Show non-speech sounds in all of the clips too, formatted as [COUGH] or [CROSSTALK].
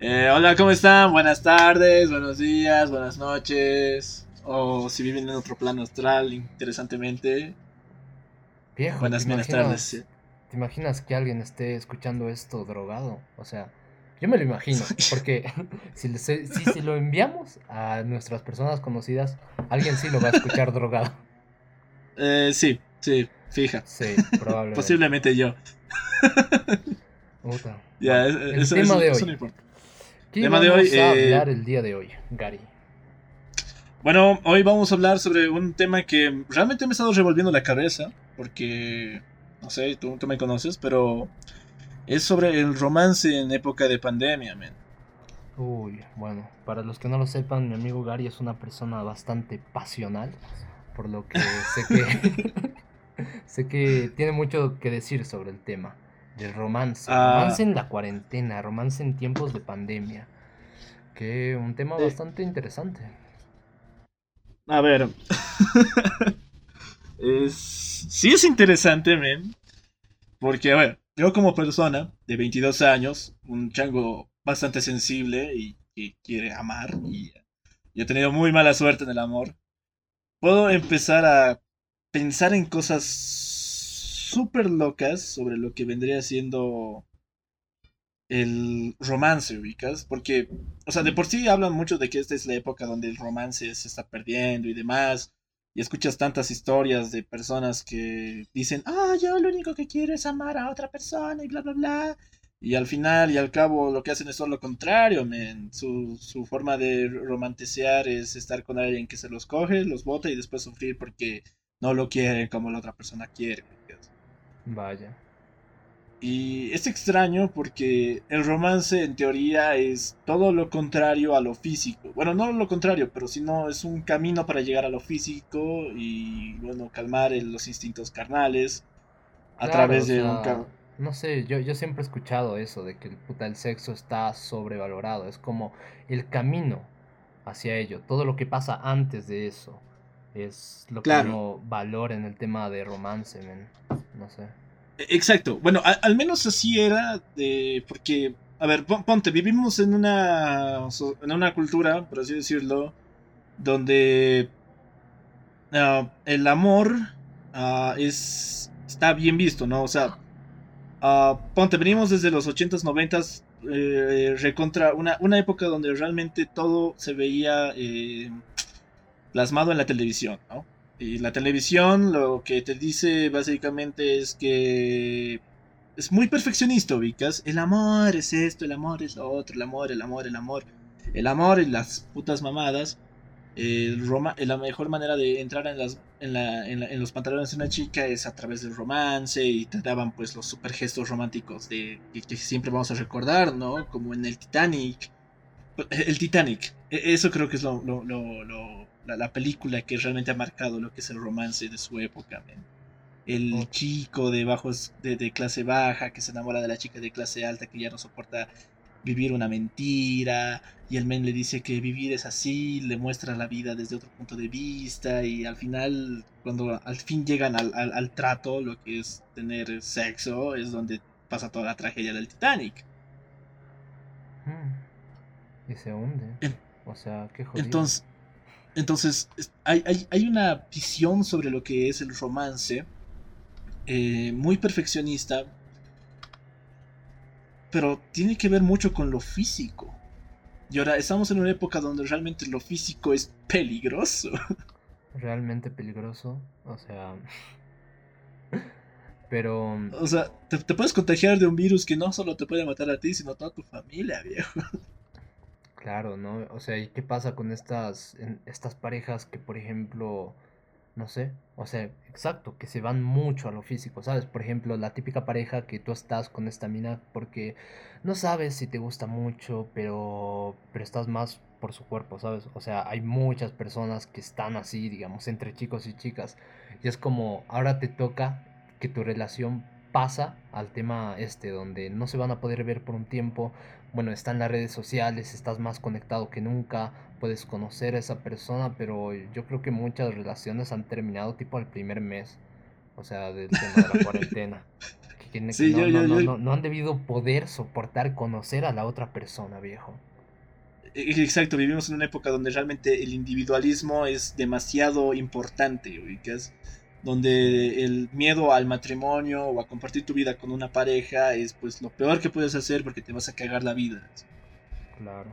Eh, hola, ¿cómo están? Buenas tardes, buenos días, buenas noches. O si viven en otro plano astral, interesantemente. Viejo, buenas, buenas tardes. ¿Te imaginas que alguien esté escuchando esto drogado? O sea, yo me lo imagino, [LAUGHS] porque si, si, lo enviamos a nuestras personas conocidas, alguien sí lo va a escuchar drogado. [LAUGHS] Eh, sí, sí, fija. Sí, probablemente. Posiblemente yo. [LAUGHS] Ya, el tema de hoy. no importa. ¿Qué tema vamos de hoy, a eh, hablar el día de hoy, Gary? Bueno, hoy vamos a hablar sobre un tema que realmente me ha estado revolviendo la cabeza, porque, no sé, tú, tú me conoces, pero es sobre el romance en época de pandemia, men. Uy, bueno, para los que no lo sepan, mi amigo Gary es una persona bastante pasional, por lo que sé que [LAUGHS] sé que tiene mucho que decir sobre el tema del romance. Ah. Romance en la cuarentena, romance en tiempos de pandemia. Que un tema bastante interesante. A ver. [LAUGHS] es... Sí es interesante, men. Porque, a ver, yo como persona de 22 años, un chango bastante sensible y que quiere amar, y yo he tenido muy mala suerte en el amor, puedo empezar a pensar en cosas súper locas sobre lo que vendría siendo el romance, ubicas, porque, o sea, de por sí hablan mucho de que esta es la época donde el romance se está perdiendo y demás, y escuchas tantas historias de personas que dicen, ah, yo lo único que quiero es amar a otra persona y bla, bla, bla, y al final y al cabo lo que hacen es todo lo contrario, su forma de romanticear es estar con alguien que se los coge, los bota y después sufrir porque no lo quieren como la otra persona quiere. Vaya. Y es extraño porque el romance en teoría es todo lo contrario a lo físico. Bueno, no lo contrario, pero sino es un camino para llegar a lo físico y bueno, calmar los instintos carnales a través de un... No sé, yo, yo siempre he escuchado eso de que el, puta, el sexo está sobrevalorado. Es como el camino hacia ello. Todo lo que pasa antes de eso es lo que uno valora en el tema de romance, men. Sé. Exacto. Bueno, al menos así era, porque, a ver, ponte, vivimos en una, en una cultura, por así decirlo, donde ah, el amor uh, es, está bien visto, ¿no? O sea, uh, ponte, venimos desde los 80s, 90s, eh, recontra una, una época donde realmente todo se veía eh, plasmado en la televisión, ¿no? Y la televisión lo que te dice básicamente es que es muy perfeccionista, ubicas. El amor es esto, el amor es lo otro, el amor, el amor, el amor. El amor y las putas mamadas. El Roma, la mejor manera de entrar en, las, en, la, en, los pantalones de una chica es a través del romance y te daban pues los super gestos románticos de que, siempre vamos a recordar, ¿no? Como en el Titanic. El Titanic. E, eso creo que es lo, lo la, película que realmente ha marcado lo que es el romance de su época. El chico de, bajos, de, clase baja que se enamora de la chica de clase alta que ya no soporta vivir una mentira y el men le dice que vivir es así, le muestra la vida desde otro punto de vista y al final, cuando al fin llegan al, trato, lo que es tener sexo, es donde pasa toda la tragedia del Titanic. Hmm. Y se hunde. o sea, qué jodido. Entonces, entonces, hay, una visión sobre lo que es el romance eh, muy perfeccionista, pero tiene que ver mucho con lo físico. Y ahora estamos en una época donde realmente lo físico es peligroso. [LAUGHS] Realmente peligroso, o sea... [LAUGHS] Pero... O sea, te, te, puedes contagiar de un virus que no solo te puede matar a ti, sino a toda tu familia, viejo. [LAUGHS] Claro, ¿no? O sea, ¿y qué pasa con estas, estas parejas que, por ejemplo, no sé, o sea, exacto, que se van mucho a lo físico, ¿sabes? Por ejemplo, la típica pareja que tú estás con esta mina porque no sabes si te gusta mucho, pero, pero estás más por su cuerpo, ¿sabes? O sea, hay muchas personas que están así, digamos, entre chicos y chicas. Y es como, ahora te toca que tu relación pasa al tema este, donde no se van a poder ver por un tiempo, bueno, está en las redes sociales, estás más conectado que nunca, puedes conocer a esa persona, pero yo creo que muchas relaciones han terminado tipo al primer mes, o sea, del tema de la [LAUGHS] cuarentena. que, no, han debido poder soportar conocer a la otra persona, viejo. E, e, exacto, vivimos en una época donde realmente el individualismo es demasiado importante, es donde el miedo al matrimonio o a compartir tu vida con una pareja es pues lo peor que puedes hacer porque te vas a cagar la vida. Claro.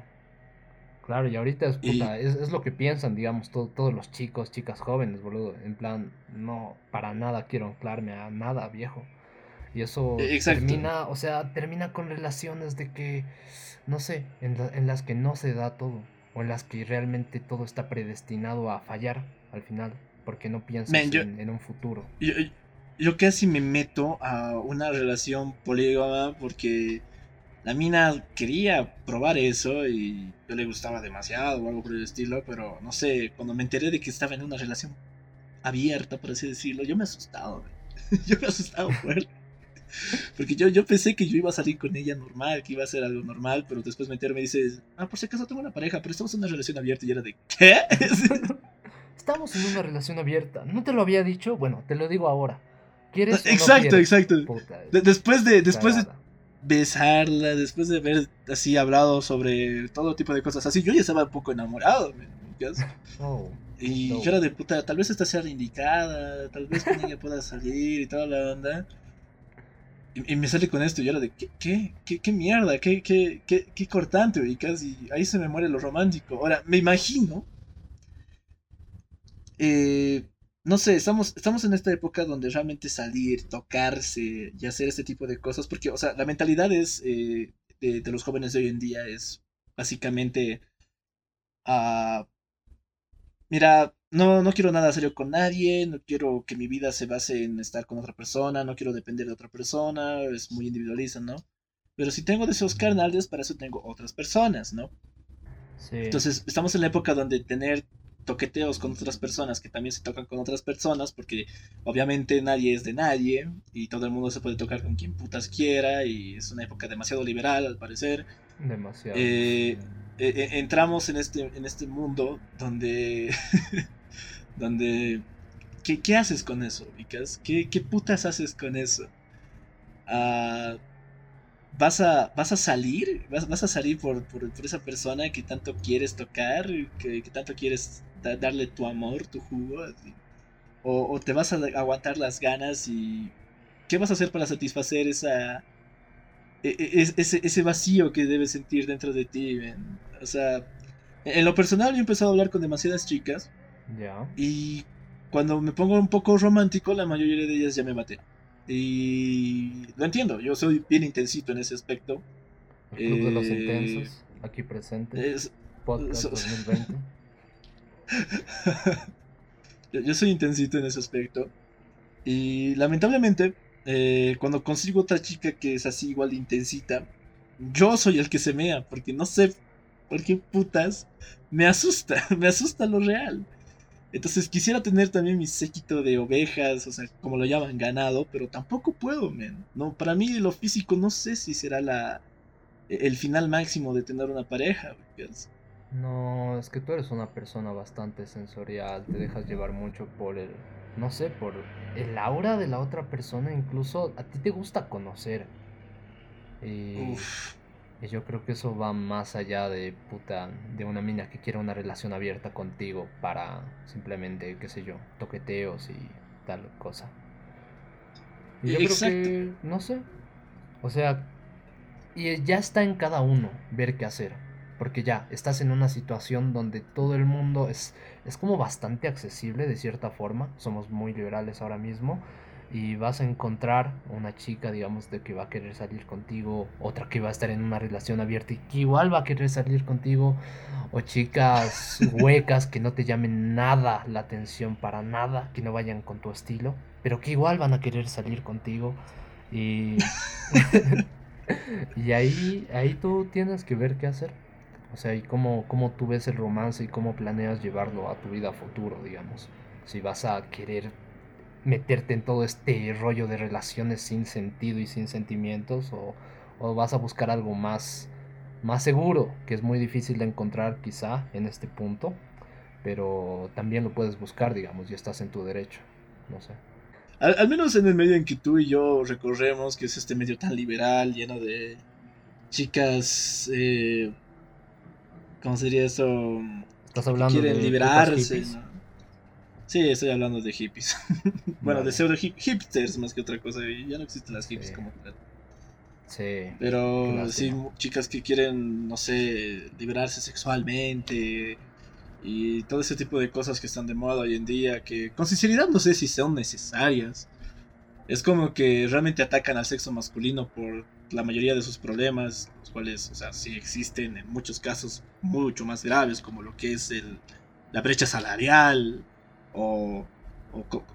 Claro, y ahorita es, puta, es, lo que piensan, digamos, todos los chicos, chicas jóvenes, boludo. En plan, no, para nada quiero anclarme a nada, viejo. Y eso e, termina, o sea, termina con relaciones de que, no sé, en, en, las que no se da todo. O en las que realmente todo está predestinado a fallar al final. Porque no piensas en, un futuro. Yo, yo casi me meto a una relación polígama porque la mina quería probar eso y yo le gustaba demasiado o algo por el estilo, pero no sé, cuando me enteré de que estaba en una relación abierta, por así decirlo, yo me he asustado, [LAUGHS] yo me he asustado fuerte. Porque yo, yo pensé que yo iba a salir con ella normal, que iba a ser algo normal, pero después me enteré y me dice, ah, por si acaso tengo una pareja, pero estamos en una relación abierta y era de, ¿qué? [LAUGHS] estamos en una relación abierta. ¿No te lo había dicho? Bueno, te lo digo ahora. ¿Quieres exacto, exacto. después de, después de besarla, después de haber así hablado sobre todo tipo de cosas así, yo ya estaba un poco enamorado, [LAUGHS] oh, y yo era de puta, tal vez esta sea la indicada, tal vez con ella pueda salir y toda la onda. Y, me sale con esto, y yo era de, ¿qué, qué, qué, qué mierda? ¿Qué, qué, qué, qué cortante, y casi ahí se me muere lo romántico. Ahora, me imagino eh, no sé, estamos, estamos en esta época donde realmente salir, tocarse y hacer este tipo de cosas, porque, o sea, la mentalidad es, eh, de, los jóvenes de hoy en día es básicamente, uh, mira, no, no quiero nada serio con nadie, no quiero que mi vida se base en estar con otra persona, no quiero depender de otra persona, es muy individualista, ¿no? Pero si tengo deseos carnales, para eso tengo otras personas, ¿no? Sí. Entonces, estamos en la época donde tener toqueteos con otras personas que también se tocan con otras personas, porque obviamente nadie es de nadie y todo el mundo se puede tocar con quien putas quiera y es una época demasiado liberal al parecer. Demasiado. Eh, eh, eh, entramos en este, en este mundo donde... [LAUGHS] donde... ¿qué, ¿qué, haces con eso, Vicas? ¿Qué, ¿Qué putas haces con eso? Ah vas a, vas a salir, vas, vas a salir por, por, esa persona que tanto quieres tocar, que, que tanto quieres darle tu amor, tu jugo, o, te vas a aguantar las ganas y qué vas a hacer para satisfacer esa e, e, ese, ese vacío que debes sentir dentro de ti, o sea, en lo personal yo he empezado a hablar con demasiadas chicas, ya, y cuando me pongo un poco romántico, la mayoría de ellas ya me maten. Y lo entiendo, yo soy bien intensito en ese aspecto. El Club de los eh, Intensos, aquí presente. Es, Podcast 2020. [LAUGHS] [LAUGHS] yo, soy intensito en ese aspecto. Y lamentablemente, eh, cuando consigo otra chica que es así igual intensita, yo soy el que se mea, porque no sé por qué putas me asusta, [LAUGHS] me asusta lo real. Entonces quisiera tener también mi séquito de ovejas, o sea, como lo llaman, ganado, pero tampoco puedo, men. No, para mí lo físico no sé si será la el final máximo de tener una pareja. No, es que tú eres una persona bastante sensorial, te dejas llevar mucho por el, no sé, por el aura de la otra persona, incluso a ti te gusta conocer. Y y yo creo que eso va más allá de puta, de una mina que quiera una relación abierta contigo para simplemente, qué sé yo, toqueteos y tal cosa. Y yo creo que, no sé. O sea, y ya está en cada uno ver qué hacer. Porque ya estás en una situación donde todo el mundo es, es como bastante accesible de cierta forma. Somos muy liberales ahora mismo y vas a encontrar una chica, digamos, de que va a querer salir contigo, otra que va a estar en una relación abierta y que igual va a querer salir contigo, o chicas [LAUGHS] huecas que no te llamen nada la atención para nada, que no vayan con tu estilo, pero que igual van a querer salir contigo y [LAUGHS] [LAUGHS] y ahí ahí tú tienes que ver qué hacer. O sea, y cómo, cómo tú ves el romance y cómo planeas llevarlo a tu vida futuro, digamos. Si vas a querer meterte en todo este rollo de relaciones sin sentido y sin sentimientos o, vas a buscar algo más, más seguro, que es muy difícil de encontrar quizá en este punto, pero también lo puedes buscar, digamos, y estás en tu derecho, no sé. al, menos en el medio en que tú y yo recorremos, que es este medio tan liberal, lleno de chicas, eh, ¿cómo sería eso? Estás hablando quieren liberarse. Sí, estoy hablando de hippies. [LAUGHS] bueno, de pseudo hipsters más que otra cosa. Ya no existen las hippies como tal. Sí. Pero sí, chicas que quieren, no sé, liberarse sexualmente y todo ese tipo de cosas que están de moda hoy en día, que con sinceridad no sé si son necesarias. Es como que realmente atacan al sexo masculino por la mayoría de sus problemas, los cuales, o sea, sí existen en muchos casos mucho más graves, como lo que es el, la brecha salarial o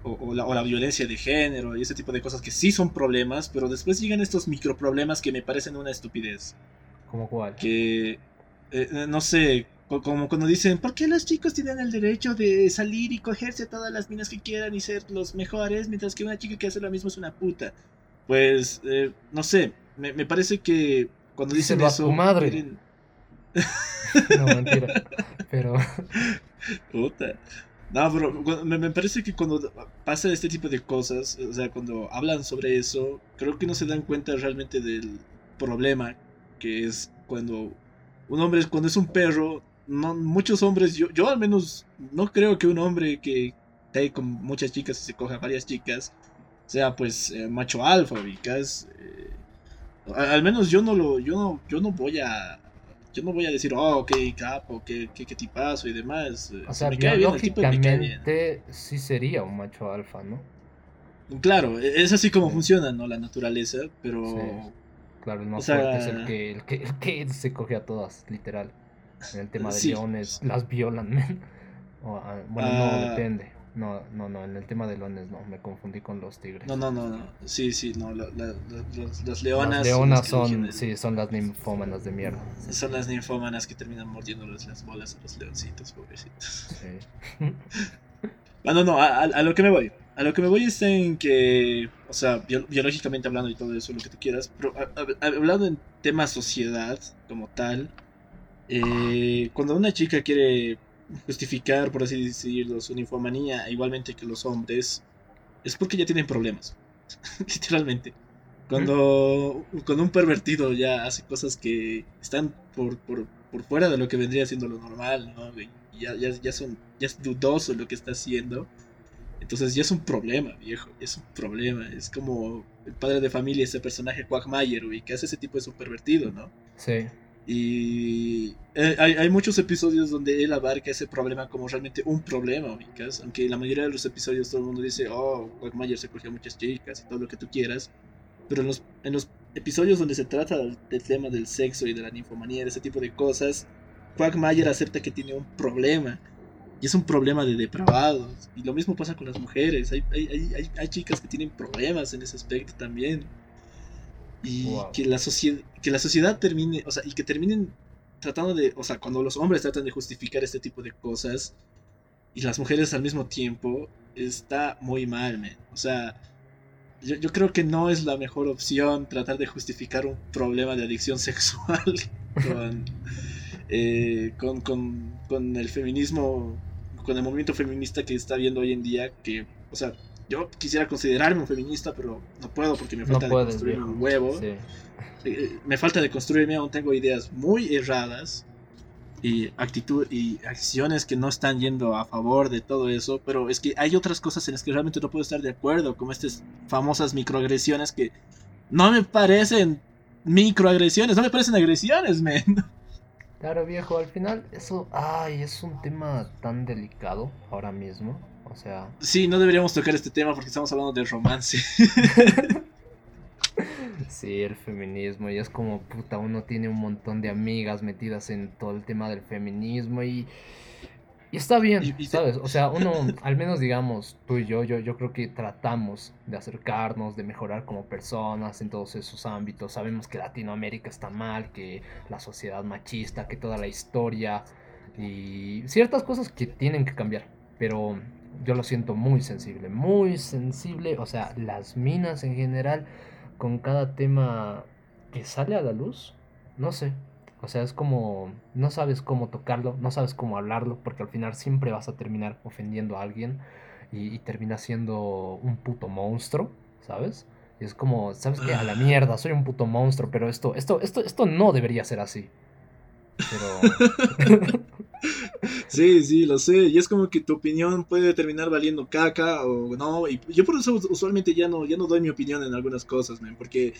o, la, violencia de género y ese tipo de cosas que sí son problemas, pero después llegan estos microproblemas que me parecen una estupidez. ¿Como cuál? Que, eh, no sé, como cuando dicen, ¿por qué los chicos tienen el derecho de salir y cogerse a todas las minas que quieran y ser los mejores, mientras que una chica que hace lo mismo es una puta? Pues, eh, no sé, me, parece que cuando dicen eso... A madre. [LAUGHS] no, mentira. Pero... [LAUGHS] Puta. No, pero me, parece que cuando pasa este tipo de cosas, o sea, cuando hablan sobre eso, creo que no se dan cuenta realmente del problema que es cuando un hombre, cuando es un perro, no, muchos hombres, yo, yo al menos no creo que un hombre que esté con muchas chicas y se coja varias chicas sea pues eh, macho alfa, ubicas. Eh, al menos yo no lo, yo no, yo no voy a yo no voy a decir, oh, qué capo, qué, qué, qué tipazo y demás. O sea, biológicamente sí sería un macho alfa, ¿no? Claro, e, es así como funciona, ¿no? La naturaleza, pero... Claro, el más fuerte es el que, el, que, el que se coge a todas, literal. En el tema de leones, las violan, ah, bueno, no, ah. depende. No, no, no, en el tema de leones no, me confundí con los tigres. No, no, no, no. Sí, sí, no, la, las leonas. Las leonas son, sí, son las ninfómanas de mierda. Son las ninfómanas que terminan mordiéndoles las bolas a los leoncitos, pobrecitos. Sí. bueno, [LAUGHS] no, a, a, lo que me voy. A lo que me voy es en que, o sea, biológicamente hablando y todo eso, lo que tú quieras, pero hablando en tema sociedad como tal, eh, cuando una chica quiere justificar, por así decirlo, su ninfomanía, igualmente que los hombres, es porque ya tienen problemas. [LAUGHS] Literalmente. Cuando, cuando un pervertido ya hace cosas que están por, por, por fuera de lo que vendría siendo lo normal, ¿no? ya, ya, ya, son, ya es dudoso lo que está haciendo. Entonces ya es un problema, viejo. Es un problema. Es como el padre de familia, ese personaje Quagmire, y que hace ese tipo de un ¿no? Sí. Y eh, hay, muchos episodios donde él abarca ese problema como realmente un problema, Aunque la mayoría de los episodios todo el mundo dice, oh, Quagmire se cogió a muchas chicas y todo lo que tú quieras. Pero en los, en los episodios donde se trata del, tema del sexo y de la ninfomanía, de ese tipo de cosas, Quagmire acepta que tiene un problema. Y es un problema de depravados. Y lo mismo pasa con las mujeres. Hay, hay, hay, hay chicas que tienen problemas en ese aspecto también y que la sociedad que la sociedad termine o sea y que terminen tratando de o sea cuando los hombres tratan de justificar este tipo de cosas y las mujeres al mismo tiempo está muy mal man. o sea yo, yo, creo que no es la mejor opción tratar de justificar un problema de adicción [LAUGHS] sexual con, eh, con, con, con el feminismo con el movimiento feminista que está viendo hoy en día que o sea yo quisiera considerarme un feminista, pero no puedo porque me falta de construirme un huevo. Eh, me falta de construirme, aún tengo ideas muy erradas y actitud y acciones que no están yendo a favor de todo eso, pero es que hay otras cosas en las que realmente no puedo estar de acuerdo, como estas famosas microagresiones que no me parecen microagresiones, no me parecen agresiones, men. [LAUGHS] Claro, viejo, al final eso, ay, es un tema tan delicado ahora mismo. O sea. Sí, no deberíamos tocar este tema porque estamos hablando del romance. [LAUGHS] sí, el feminismo. Y es como, puta, uno tiene un montón de amigas metidas en todo el tema del feminismo y. Y está bien, ¿sabes? O sea, uno, al menos digamos, tú y yo, yo, yo creo que tratamos de acercarnos, de mejorar como personas en todos esos ámbitos. Sabemos que Latinoamérica está mal, que la sociedad machista, que toda la historia y ciertas cosas que tienen que cambiar. Pero yo lo siento muy sensible, muy sensible. O sea, las minas en general, con cada tema que sale a la luz, no sé. O sea, es como, no sabes cómo tocarlo, no sabes cómo hablarlo, porque al final siempre vas a terminar ofendiendo a alguien. y, termina siendo un puto monstruo, ¿sabes? Y es como, ¿sabes qué? A la mierda, soy un puto monstruo, pero esto, esto, esto, esto no debería ser así. Pero... [LAUGHS] [LAUGHS] sí, sí, lo sé. Y es como que tu opinión puede terminar valiendo caca o no. Y yo por eso usualmente ya no, ya no doy mi opinión en algunas cosas, man, porque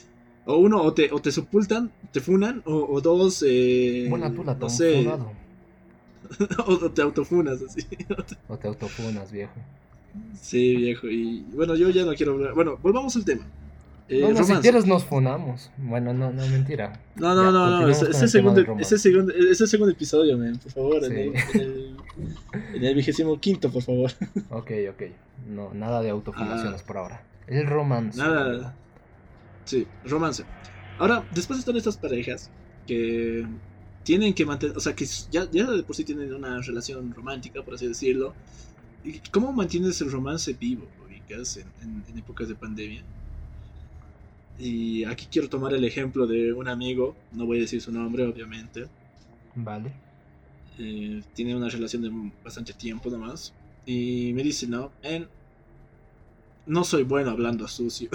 o uno, o te, o te sepultan, te funan, o, dos, eh, bueno, tú la no sé, [LAUGHS] o te autofunas, así. o te autofunas, viejo. Sí, viejo. Y bueno, yo ya no quiero hablar. Bueno, volvamos al tema. Eh, no, si quieres nos funamos. Bueno, no, no, mentira. No, no, no, no. Ese, segundo, ese, segundo, ese segundo episodio, man, por favor. En, el, vigésimo quinto, por favor. [LAUGHS] Ok, ok. No, nada de autofunaciones ah. por ahora. El romance. Nada. Sí, romance. Ahora, después están estas parejas que tienen que mantener, o sea, que ya, ya de por sí tienen una relación romántica, por así decirlo. ¿Y ¿Cómo mantienes el romance vivo, en, en, épocas de pandemia? Y aquí quiero tomar el ejemplo de un amigo, no voy a decir su nombre, obviamente. Vale. Eh, tiene una relación de bastante tiempo nomás. Y me dice, no, en, no soy bueno hablando sucio.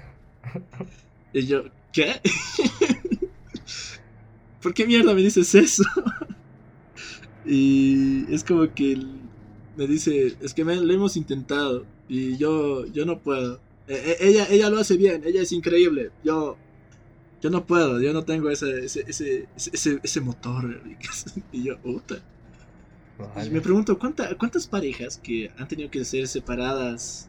[LAUGHS] y yo, ¿qué? [LAUGHS] ¿Por qué mierda me dices eso? [LAUGHS] y es como que me dice, es que lo hemos intentado y yo, yo no puedo. E, e, ella, ella lo hace bien, ella es increíble. Yo, yo no puedo, yo no tengo ese, ese, ese, ese, ese motor. [LAUGHS] y yo, puta. Me pregunto, ¿cuántas parejas que han tenido que ser separadas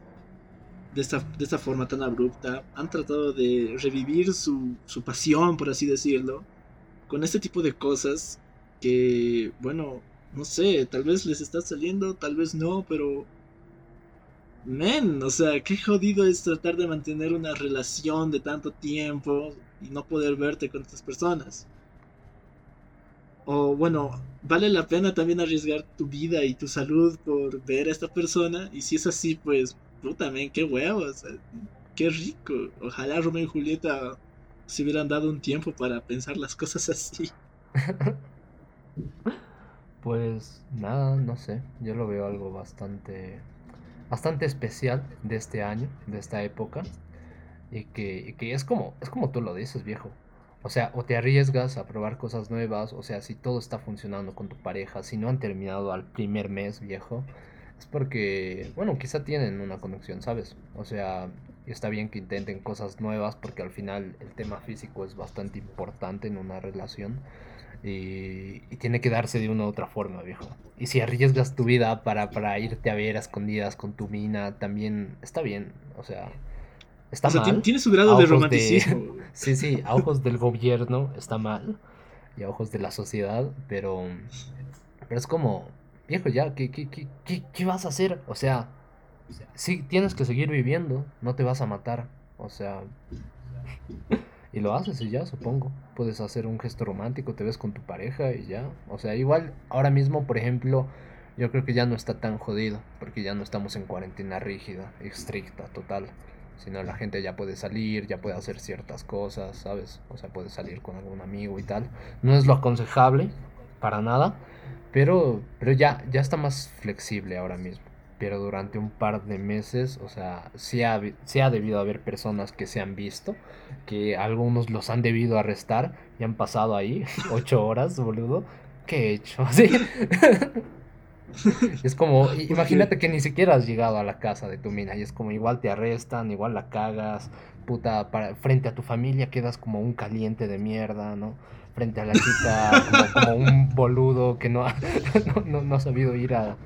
de esta, de esta forma tan abrupta han tratado de revivir su, su pasión, por así decirlo, con este tipo de cosas que, bueno, no sé, tal vez les está saliendo, tal vez no, pero... Men, o sea, qué jodido es tratar de mantener una relación de tanto tiempo y no poder verte con otras personas. O bueno, vale la pena también arriesgar tu vida y tu salud por ver a esta persona. Y si es así, pues puta, men, qué huevos, qué rico. Ojalá Romeo y Julieta se hubieran dado un tiempo para pensar las cosas así. [LAUGHS] pues nada, no sé, yo lo veo algo bastante bastante especial de este año, de esta época y que, que es como es como tú lo dices, viejo. O sea, o te arriesgas a probar cosas nuevas, o sea, si todo está funcionando con tu pareja, si no han terminado al primer mes, viejo, es porque, bueno, quizá tienen una conexión, ¿sabes? O sea, está bien que intenten cosas nuevas porque al final el tema físico es bastante importante en una relación y, tiene que darse de una u otra forma, viejo. Y si arriesgas tu vida para, para irte a ver a escondidas con tu mina, también está bien, o sea... Está o sea, mal. Tiene su grado de romanticismo. [LAUGHS] sí, sí, a ojos del gobierno está mal y a ojos de la sociedad, pero, pero es como, viejo, ya, ¿qué, qué, qué, qué, vas a hacer? O sea, sí, tienes que seguir viviendo, no te vas a matar. O sea, y lo haces y ya, supongo. Puedes hacer un gesto romántico, te ves con tu pareja y ya. O sea, igual ahora mismo, por ejemplo, yo creo que ya no está tan jodido, porque ya no estamos en cuarentena rígida, estricta, total. Sino la gente ya puede salir, ya puede hacer ciertas cosas, ¿sabes? O sea, puede salir con algún amigo y tal. No es lo aconsejable, para nada, pero, pero ya, ya está más flexible ahora mismo. Pero durante un par de meses, o sea, sí ha, ha debido haber personas que se han visto, que algunos los han debido arrestar y han pasado ahí [LAUGHS] ocho horas, boludo. ¿Qué he hecho? [LAUGHS] es como, imagínate que ni siquiera has llegado a la casa de tu mina y es como igual te arrestan, igual la cagas, puta, para, frente a tu familia quedas como un caliente de mierda, ¿no? frente a la chica como, un boludo que no ha, [LAUGHS] no, ha sabido ir a,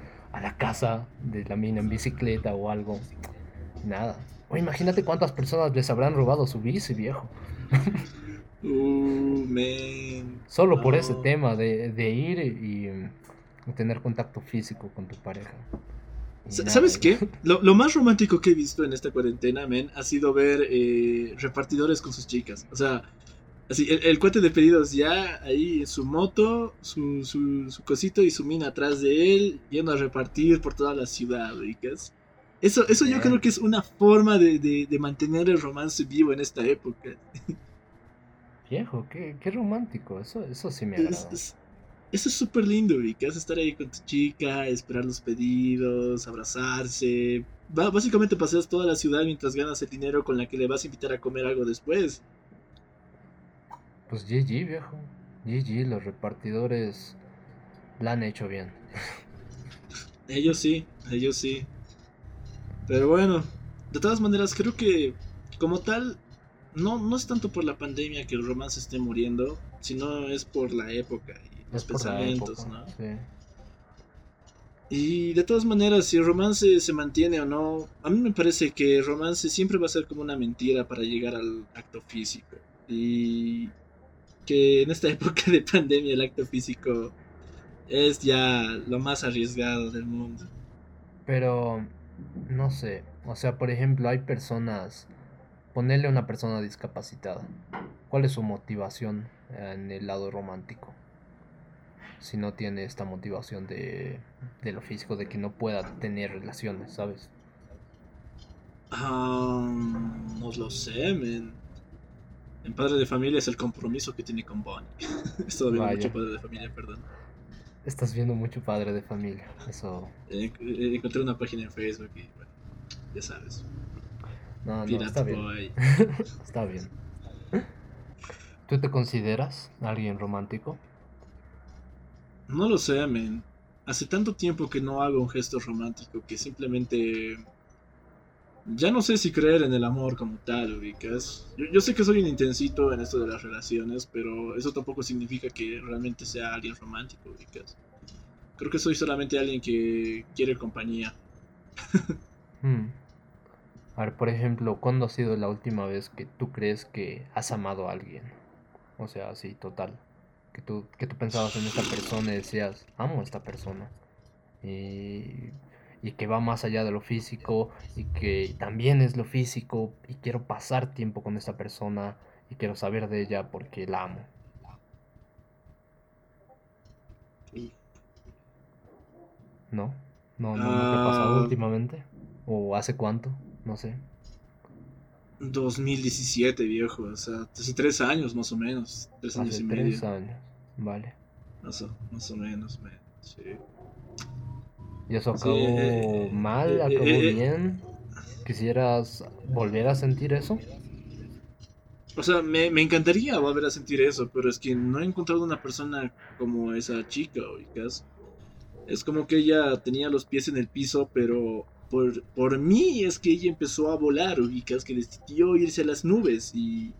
la casa de la mina en bicicleta o algo. Nada. O imagínate cuántas personas les habrán robado su bici, viejo. [LAUGHS] Uh, man. Solo por ese tema de, ir y, tener contacto físico con tu pareja. ¿Sabes qué? [LAUGHS] Lo, más romántico que he visto en esta cuarentena, men, ha sido ver eh, repartidores con sus chicas. O sea, Así, el, el, cuate de pedidos ya ahí en su moto, su, su, su, cosito y su mina atrás de él, yendo a repartir por toda la ciudad, Eso, eso yo creo que es una forma de, de, mantener el romance vivo en esta época. Viejo, qué, qué romántico, eso, eso sí me agrada. eso es súper lindo, a estar ahí con tu chica, esperar los pedidos, abrazarse. básicamente paseas toda la ciudad mientras ganas el dinero con la que le vas a invitar a comer algo después. Pues GG, viejo. GG, los repartidores la han hecho bien. Ellos sí, ellos sí. Pero bueno, de todas maneras, creo que como tal, no, no es tanto por la pandemia que el romance esté muriendo, sino es por la época y los pensamientos, ¿no? Sí. Y de todas maneras, si el romance se mantiene o no, a mí me parece que el romance siempre va a ser como una mentira para llegar al acto físico. Y que en esta [LAUGHS] época de pandemia el acto físico es ya lo más arriesgado del mundo. Pero, no sé, o sea, por ejemplo, hay personas, ponerle a una persona discapacitada, ¿cuál es su motivación en el lado romántico? Si no tiene esta motivación de, de lo físico, de que no pueda tener relaciones, ¿sabes? Um, no lo sé, men. En Padre de Familia es el compromiso que tiene con Bonnie. [LAUGHS] es todavía mucho Padre de Familia, perdón. Estás viendo mucho Padre de Familia, eso... encontré una página en Facebook y bueno, ya sabes. No, no, está bien. [LAUGHS] está bien. ¿Tú te consideras alguien romántico? No lo sé, men. Hace tanto tiempo que no hago un gesto romántico que simplemente ya no sé si creer en el amor como tal, ubicas. Yo, yo, sé que soy un intensito en esto de las relaciones, pero eso tampoco significa que realmente sea alguien romántico, ubicas. Creo que soy solamente alguien que quiere compañía. Hmm. A ver, por ejemplo, ¿cuándo ha sido la última vez que tú crees que has amado a alguien? O sea, así, total. Que tú, que tú pensabas en esta persona y decías, amo a esta persona. Y y que va más allá de lo físico y que también es lo físico y quiero pasar tiempo con esta persona y quiero saber de ella porque la amo. ¿No? ¿No, no, te ha pasado ah. últimamente? ¿O hace cuánto? No sé. 2017, viejo. O sea, hace tres años más o menos. Tres años y medio. Tres años, vale. Más o, más o menos, sí. ¿Y eso acabó eh, mal? Eh, ¿Acabó eh, bien? ¿Quisieras volver a sentir eso? O sea, me, encantaría volver a sentir eso, pero es que no he encontrado una persona como esa chica, oigas. Es como que ella tenía los pies en el piso, pero por, por mí es que ella empezó a volar, ubicas, que decidió irse a las nubes y,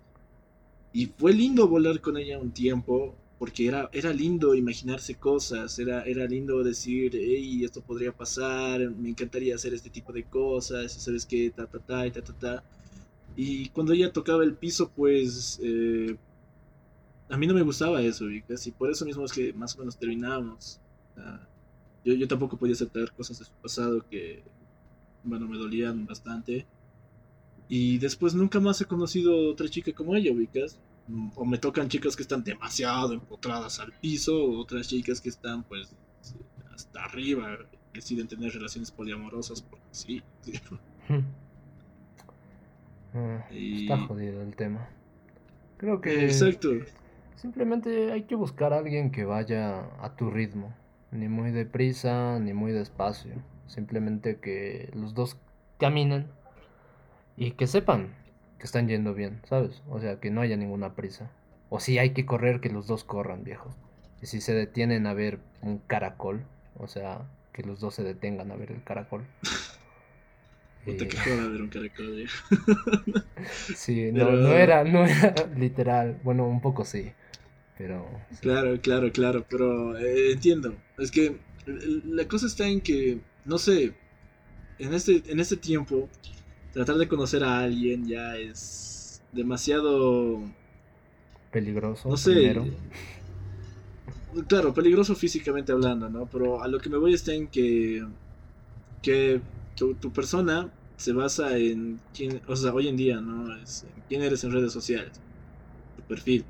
y fue lindo volar con ella un tiempo, porque era, era lindo imaginarse cosas, era, era lindo decir, hey, esto podría pasar, me encantaría hacer este tipo de cosas, sabes qué, ta, ta, ta, y ta, ta, ta. Y cuando ella tocaba el piso, pues eh, a mí no me gustaba eso, y casi por eso mismo es que más o menos terminamos. yo, yo tampoco podía aceptar cosas de su pasado que, bueno, me dolían bastante. Y después nunca más he conocido otra chica como ella, ubicas o me tocan chicas que están demasiado empotradas al piso, o otras chicas que están pues hasta arriba, deciden tener relaciones poliamorosas porque sí. [LAUGHS] Ah, está jodido el tema. Creo que Exacto. simplemente hay que buscar a alguien que vaya a tu ritmo, ni muy deprisa, ni muy despacio, simplemente que los dos caminen y que sepan que están yendo bien, ¿sabes? O sea, que no haya ninguna prisa. O si hay que correr, que los dos corran, viejo. Y si se detienen a ver un caracol, o sea, que los dos se detengan a ver el caracol. [LAUGHS] Puta que a ver un caracol, viejo. [LAUGHS] sí, no, no, era, no era [LAUGHS] literal. Bueno, un poco sí. Pero. Claro, claro, claro. Pero eh, entiendo. Es que la cosa está en que, no sé, en este, en este tiempo tratar de conocer a alguien ya es demasiado peligroso. No sé. Claro, peligroso físicamente hablando, ¿no? Pero a lo que me voy está en que que tu, persona se basa en quién, o sea, hoy en día, ¿no? Es en quién eres en redes sociales, tu perfil.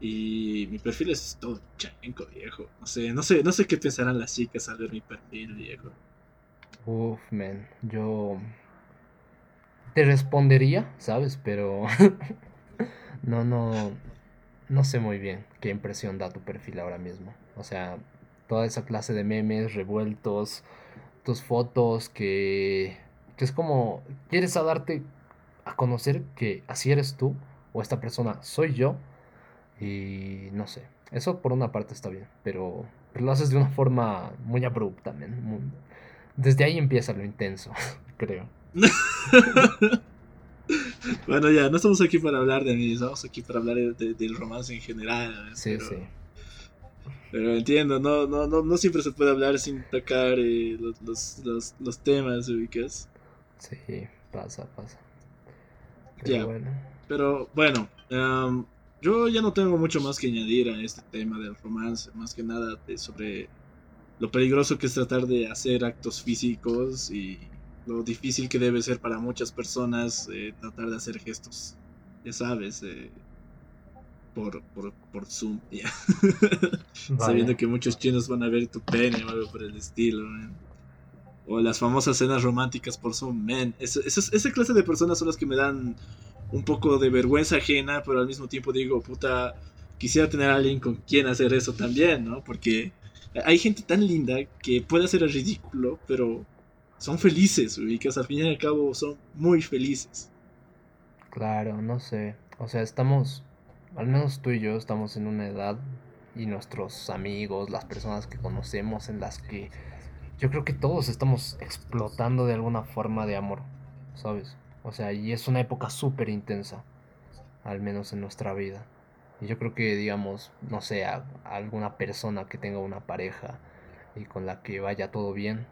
Y mi perfil es todo chanco, viejo. No sé, no sé, no sé qué pensarán las chicas al ver mi perfil, viejo. Uf, man, yo te respondería, ¿sabes? Pero [LAUGHS] no, no, no sé muy bien qué impresión da tu perfil ahora mismo. O sea, toda esa clase de memes revueltos, tus fotos que, que es como, quieres darte a conocer que así eres tú o esta persona soy yo y no sé, eso por una parte está bien, pero, lo haces de una forma muy abrupta, desde ahí empieza lo intenso, [LAUGHS] creo. [LAUGHS] bueno, ya, no estamos aquí para hablar de mí, estamos aquí para hablar del romance en general. Sí, sí. Pero entiendo, no, no, no, no siempre se puede hablar sin tocar eh, los, los, los, temas, ubicas. Sí, pasa, pasa. Pero bueno. Pero bueno, yo ya no tengo mucho más que añadir a este tema del romance, más que nada sobre lo peligroso que es tratar de hacer actos físicos y lo difícil que debe ser para muchas personas eh, tratar de hacer gestos, ya sabes, eh, por, por, por Zoom, [LAUGHS] ya. Sabiendo que muchos chinos van a ver tu pene o algo por el estilo, O las famosas cenas románticas por Zoom, man. esa clase de personas son las que me dan un poco de vergüenza ajena, pero al mismo tiempo digo, puta, quisiera tener a alguien con quien hacer eso también, ¿no? Porque hay gente tan linda que puede hacer el ridículo, pero son felices, ubicas, al fin y al cabo son muy felices. Claro, no sé. O sea, estamos al menos tú y yo estamos en una edad y nuestros amigos, las personas que conocemos en las que yo creo que todos estamos explotando de alguna forma de amor, ¿sabes? O sea, y es una época súper intensa, al menos en nuestra vida. Y yo creo que, digamos, no sé, alguna persona que tenga una pareja y con la que vaya todo bien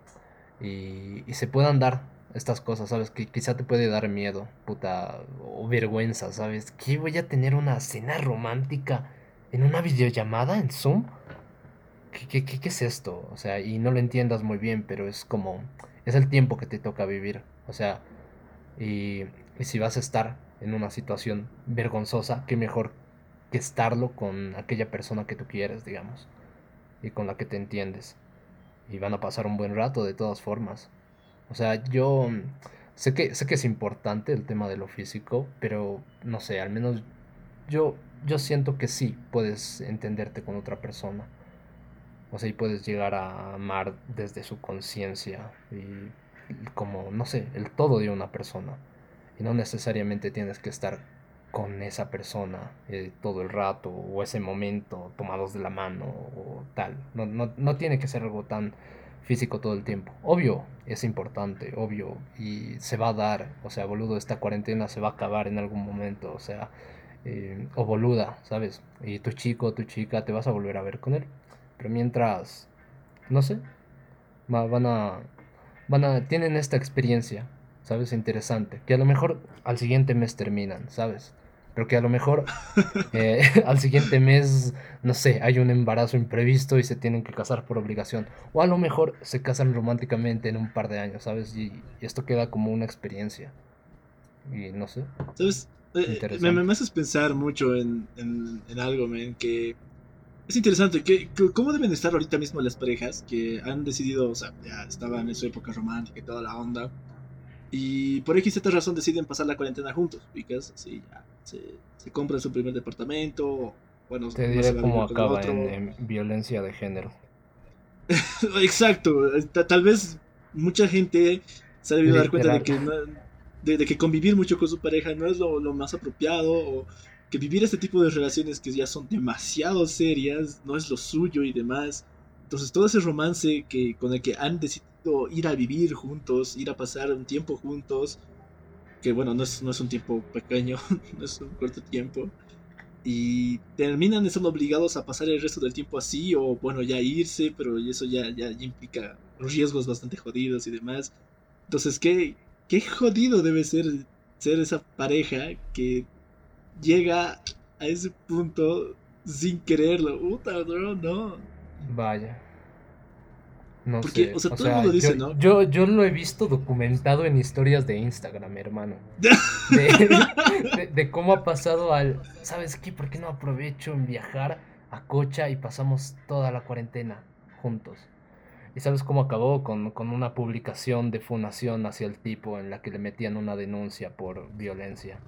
y, y se puedan dar estas cosas, ¿sabes? Que quizá te puede dar miedo, puta, o vergüenza, ¿sabes? ¿Qué voy a tener una cena romántica en una videollamada en Zoom? ¿Qué, qué, qué, es esto? O sea, y no lo entiendas muy bien, pero es como, es el tiempo que te toca vivir. O sea, y, y si vas a estar en una situación vergonzosa, qué mejor que estarlo con aquella persona que tú quieres, digamos, y con la que te entiendes. Y van a pasar un buen rato de todas formas. O sea, yo mm, sé que, sé que es importante el tema de lo físico, pero no sé, al menos yo, yo siento que sí puedes entenderte con otra persona. O sea, y puedes llegar a amar desde su conciencia y como, no sé, el todo de una persona. Y no necesariamente tienes que estar con esa persona eh, todo el rato o ese momento tomados de la mano o tal. No, no, no tiene que ser algo tan físico todo el tiempo. Obvio, es importante, obvio, y se va a dar, o sea, boludo, esta cuarentena se va a acabar en algún momento, o sea, eh, o boluda, ¿sabes? Y tu chico, tu chica, te vas a volver a ver con él. Pero mientras, no sé, van a, van a, tienen esta experiencia, ¿sabes? Interesante, que a lo mejor al siguiente mes terminan, ¿sabes? Pero que a lo mejor eh, [LAUGHS] al siguiente mes, no sé, hay un embarazo imprevisto y se tienen que casar por obligación. O a lo mejor se casan románticamente en un par de años, ¿sabes? Y, esto queda como una experiencia. Y no sé. ¿Sabes? Eh, me, me, haces pensar mucho en, en, en algo, men, que es interesante. Que, ¿Cómo deben estar ahorita mismo las parejas que han decidido, o sea, ya estaban en su época romántica y toda la onda? Y por X cierta razón deciden pasar la cuarentena juntos, because así ya se, se compran su primer departamento. Bueno, te diré cómo acaba en, violencia de género. [LAUGHS] Exacto, tal vez mucha gente se ha debido dar cuenta de que, de, que convivir mucho con su pareja no es lo, lo, más apropiado, o que vivir este tipo de relaciones que ya son demasiado serias no es lo suyo y demás. Entonces todo ese romance que, con el que han decidido ir a vivir juntos, ir a pasar un tiempo juntos, que bueno, no es, no es un tiempo pequeño, [LAUGHS] no es un corto tiempo, y terminan estando obligados a pasar el resto del tiempo así, o bueno, ya irse, pero eso ya, ya, implica riesgos bastante jodidos y demás. Entonces, ¿qué, qué jodido debe ser ser esa pareja que llega a ese punto sin quererlo? Puta, no, no. Vaya. No sé. O sea, todo el mundo dice, yo, ¿no? Yo, yo lo he visto documentado en historias de Instagram, hermano. [LAUGHS] De, cómo ha pasado al. ¿Sabes qué? ¿Por qué no aprovecho en viajar a Cocha y pasamos toda la cuarentena juntos? ¿Y sabes cómo acabó? Con, con, una publicación de funación hacia el tipo en la que le metían una denuncia por violencia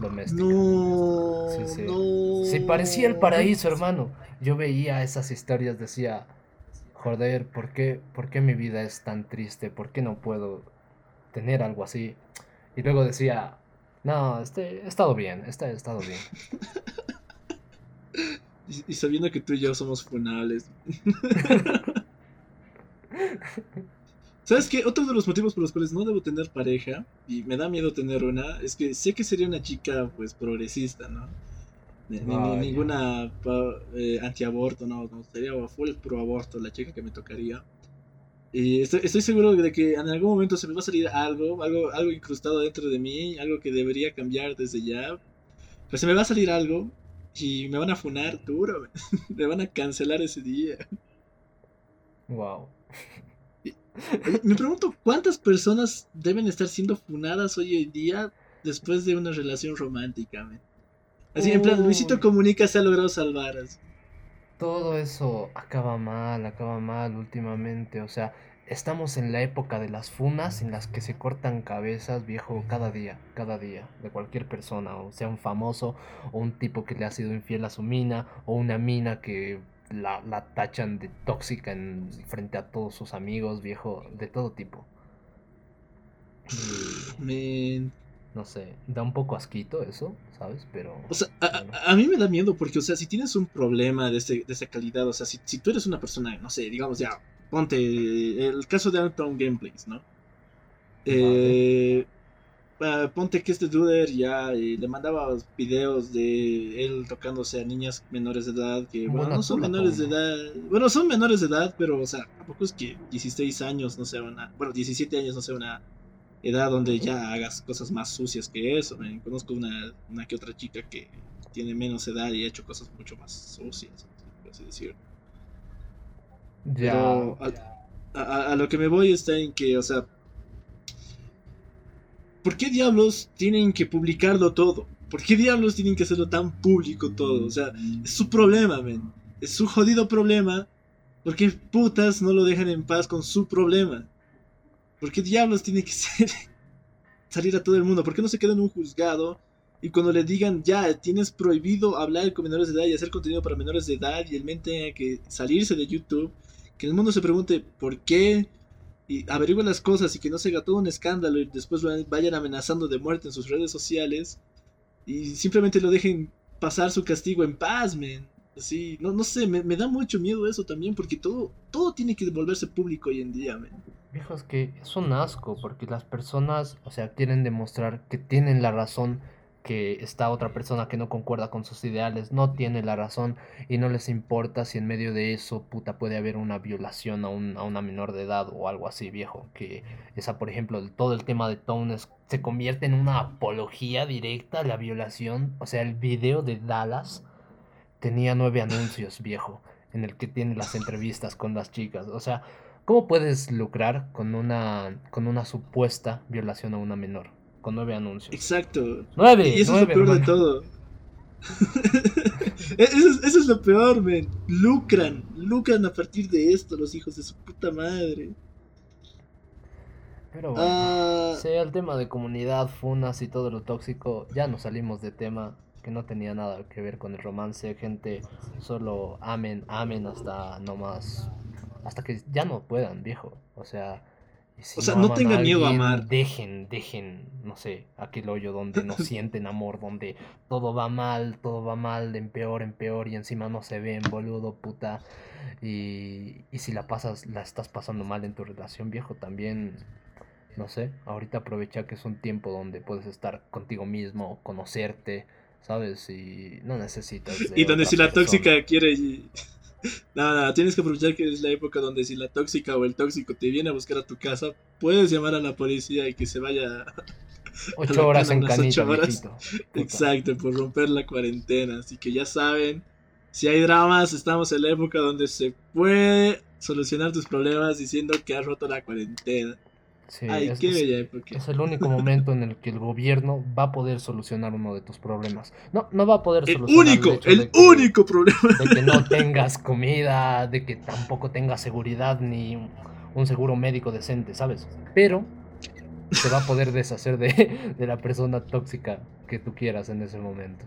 doméstica. No, sí, sí. no. Sí, parecía el paraíso, hermano. Yo veía esas historias, decía, joder, ¿por qué, ¿por qué mi vida es tan triste? ¿Por qué no puedo tener algo así? Y luego decía, no, este, he estado bien, este, he estado bien. [LAUGHS] y, y sabiendo que tú y yo somos funables. [LAUGHS] ¿Sabes qué? Otro de los motivos por los cuales no debo tener pareja, y me da miedo tener una, es que sé que sería una chica, pues, progresista, ¿no? Ni, ni- ninguna eh, antiaborto, no, no, sería full pro aborto la chica que me tocaría. Y estoy, estoy seguro de que en algún momento se me va a salir algo, algo, algo incrustado dentro de mí, algo que debería cambiar desde ya. Pero se me va a salir algo y me van a funar duro, [LAUGHS] me van a cancelar ese día. Wow. Me pregunto cuántas personas deben estar siendo funadas hoy en día después de una relación romántica. men? Así, en plan, Luisito. Comunica se ha logrado salvar. así. Todo eso acaba mal, acaba mal últimamente. O sea, estamos en la época de las funas en las que se cortan cabezas, viejo, cada día, cada día, de cualquier persona, o sea, un famoso, o un tipo que le ha sido infiel a su mina, o una mina que la, la tachan de tóxica en, frente a todos sus amigos, viejo, de todo tipo. No sé, da un poco asquito eso, ¿sabes? Pero... O sea, a, bueno. a- a mí me da miedo porque, o sea, si tienes un problema de, este, de esta calidad, o sea, si, si tú eres una persona, no sé, digamos ya, ponte el caso de Anton Gameplays, ¿no? Eh, ah, ponte que este duder ya eh, le mandaba videos de él tocándose a niñas menores de edad, que bueno, no son menores de edad, bueno, son menores de edad, pero, o sea, tampoco es que 16 años no sea una, bueno, 17 años no sea una edad donde ya hagas cosas más sucias que eso. man. Conozco una, una que otra chica que tiene menos edad y ha hecho cosas mucho más sucias, por así decirlo. Ya, Pero a, a- a lo que me voy está en que, o sea, ¿por qué diablos tienen que publicarlo todo? ¿Por qué diablos tienen que hacerlo tan público todo? O sea, es su problema, men. Es su jodido problema. ¿Por qué putas no lo dejan en paz con su problema? ¿Por qué diablos tiene que [LAUGHS] salir a todo el mundo? ¿Por qué no se queda en un juzgado y cuando le digan ya tienes prohibido hablar con menores de edad y hacer contenido para menores de edad y el men tenga que salirse de YouTube, que el mundo se pregunte por qué y averigüe las cosas y que no se haga todo un escándalo y después vayan amenazando de muerte en sus redes sociales y simplemente lo dejen pasar su castigo en paz, men. Así, no, no sé, me, me da mucho miedo eso también porque todo, todo tiene que volverse público hoy en día, men. Viejo, es que es un asco porque las personas, o sea, quieren demostrar que tienen la razón, que esta otra persona que no concuerda con sus ideales no tiene la razón y no les importa si en medio de eso, puta, puede haber una violación a, un, a una menor de edad o algo así, viejo. Que esa, por ejemplo, todo el tema de Tones se convierte en una apología directa a la violación. O sea, el video de Dallas tenía nueve anuncios, viejo, en el que tiene las entrevistas con las chicas. O sea, ¿cómo puedes lucrar con una, con una supuesta violación a una menor? Con nueve anuncios. Exacto. ¡Nueve! Y eso nueve, es lo peor de todo. [LAUGHS] E-, eso, es, eso es lo peor, men. Lucran. Lucran a partir de esto, los hijos de su puta madre. Pero bueno. Ah, Sí, el tema de comunidad, funas y todo lo tóxico, ya nos salimos de tema que no tenía nada que ver con el romance, gente solo amen, amen hasta no más, hasta que ya no puedan, viejo. O sea, si O sea, no tengan miedo a amar. Dejen, dejen, no sé, aquel hoyo donde no [LAUGHS] sienten amor, donde todo va mal, todo va mal, de en peor en peor y encima no se ven, boludo, puta. Y, y si la pasas, la estás pasando mal en tu relación, viejo, también no sé, ahorita aprovecha que es un tiempo donde puedes estar contigo mismo, conocerte, ¿sabes? Y no necesitas. [LAUGHS] y donde si la tóxica quiere... No, no, tienes que aprovechar que es la época donde si la tóxica o el tóxico te viene a buscar a tu casa, puedes llamar a la policía y que se vaya... [LAUGHS] Ocho horas en ocho horas. Exacto, por romper la cuarentena. Así que ya saben, si hay dramas, estamos en la época donde se puede solucionar tus problemas diciendo que has roto la cuarentena. Sí, Ay, es, qué es- bella época. es el único momento en el que el gobierno va a poder solucionar uno de tus problemas. No, no va a poder El solucionar único, hecho el de que- único problema. de que no tengas comida, de que tampoco tengas seguridad ni un seguro médico decente, ¿sabes? Pero se va a poder deshacer de, de la persona tóxica que tú quieras en ese momento.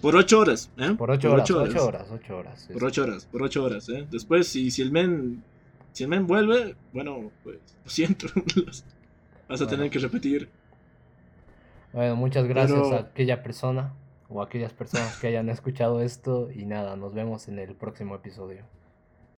Por ocho horas, ¿eh? Por ocho, horas, ocho horas, ocho horas. Por ocho horas, por ocho horas, ¿eh? Después, si, si el men si el men vuelve, bueno, pues lo siento. [LAUGHS] Vas a tener que repetir. Bueno, muchas gracias a aquella persona o a aquellas personas que hayan escuchado esto y nada, nos vemos en el próximo episodio.